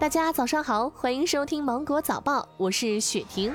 大家早上好，欢迎收听芒果早报，我是雪婷。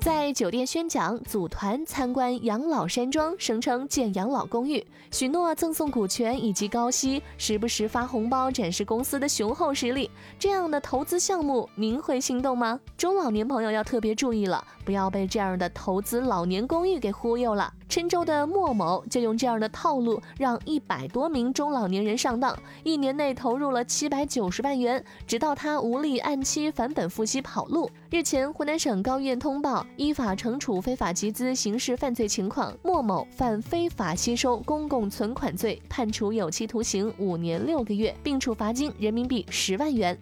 在酒店宣讲，组团参观养老山庄，声称建养老公寓，许诺赠送股权以及高息，时不时发红包展示公司的雄厚实力。这样的投资项目，您会心动吗？中老年朋友要特别注意了，不要被这样的投资老年公寓给忽悠了。郴州的莫某就用这样的套路，让一百多名中老年人上当，一年内投入了七百九十万元，直到他无力按期返本付息跑路。日前，湖南省高院通报，依法惩处非法集资刑事犯罪情况，莫某犯非法吸收公共存款罪，判处有期徒刑五年六个月，并处罚金人民币十万元。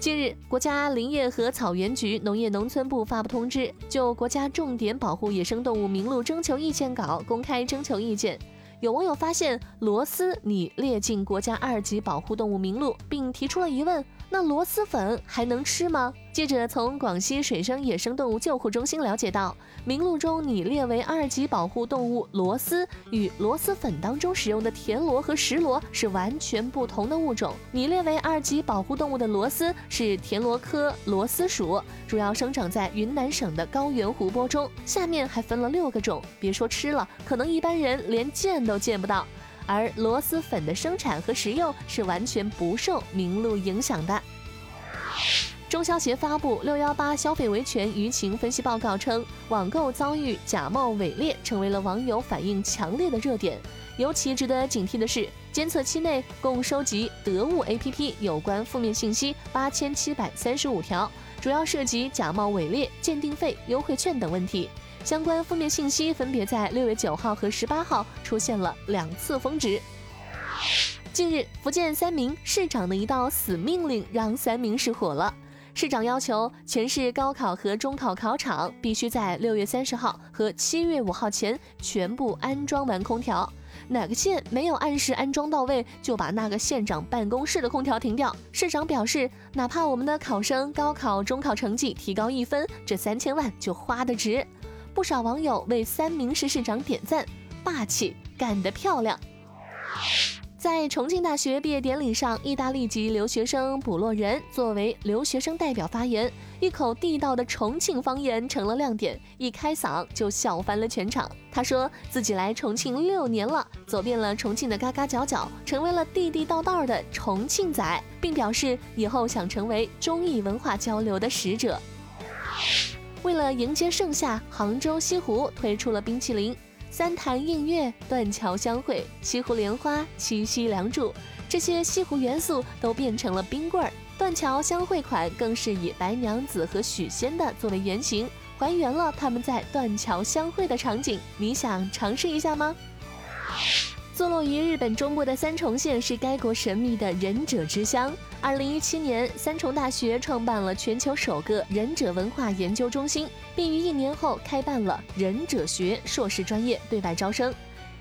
近日，国家林业和草原局农业农村部发布通知，就国家重点保护野生动物名录征求意见稿公开征求意见。有网友发现螺蛳拟列进国家二级保护动物名录，并提出了疑问：那螺蛳粉还能吃吗？记者从广西水生野生动物救护中心了解到，名录中拟列为二级保护动物螺蛳，与螺蛳粉当中使用的田螺和石螺是完全不同的物种。拟列为二级保护动物的螺蛳是田螺科螺蛳属，主要生长在云南省的高原湖泊中。下面还分了六个种，别说吃了，可能一般人连见都见不到。而螺蛳粉的生产和食用是完全不受名录影响的。中消协发布《六幺八消费维权舆情分析报告》称，网购遭遇假冒伪劣，成为了网友反应强烈的热点。尤其值得警惕的是，监测期内共收集得物 APP 有关负面信息八千七百三十五条，主要涉及假冒伪劣、鉴定费、优惠券等问题。相关负面信息分别在六月九号和十八号出现了两次峰值。近日，福建三明市长的一道死命令让三明市火了。市长要求全市高考和中考考场必须在六月三十号和七月五号前全部安装完空调。哪个县没有按时安装到位，就把那个县长办公室的空调停掉。市长表示，哪怕我们的考生高考、中考成绩提高一分，这三千万就花得值。不少网友为三明市市长点赞，霸气，干得漂亮。在重庆大学毕业典礼上，意大利籍留学生卜洛人作为留学生代表发言，一口地道的重庆方言成了亮点，一开嗓就笑翻了全场。他说自己来重庆六年了，走遍了重庆的嘎嘎角角，成为了地地道道的重庆仔，并表示以后想成为中意文化交流的使者。为了迎接盛夏，杭州西湖推出了冰淇淋。三潭映月、断桥相会、西湖莲花、七夕梁祝，这些西湖元素都变成了冰棍儿。断桥相会款更是以白娘子和许仙的作为原型，还原了他们在断桥相会的场景。你想尝试一下吗？坐落于日本中部的三重县是该国神秘的忍者之乡。二零一七年，三重大学创办了全球首个忍者文化研究中心，并于一年后开办了忍者学硕士专业对外招生。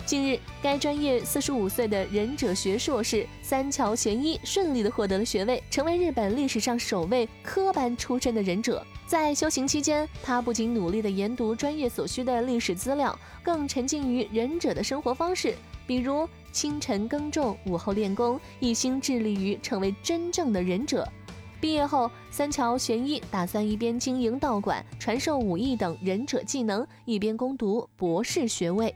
近日，该专业四十五岁的忍者学硕士三桥玄一顺利地获得了学位，成为日本历史上首位科班出身的忍者。在修行期间，他不仅努力地研读专业所需的历史资料，更沉浸于忍者的生活方式。比如清晨耕种，午后练功，一心致力于成为真正的忍者。毕业后，三桥玄一打算一边经营道馆，传授武艺等忍者技能，一边攻读博士学位。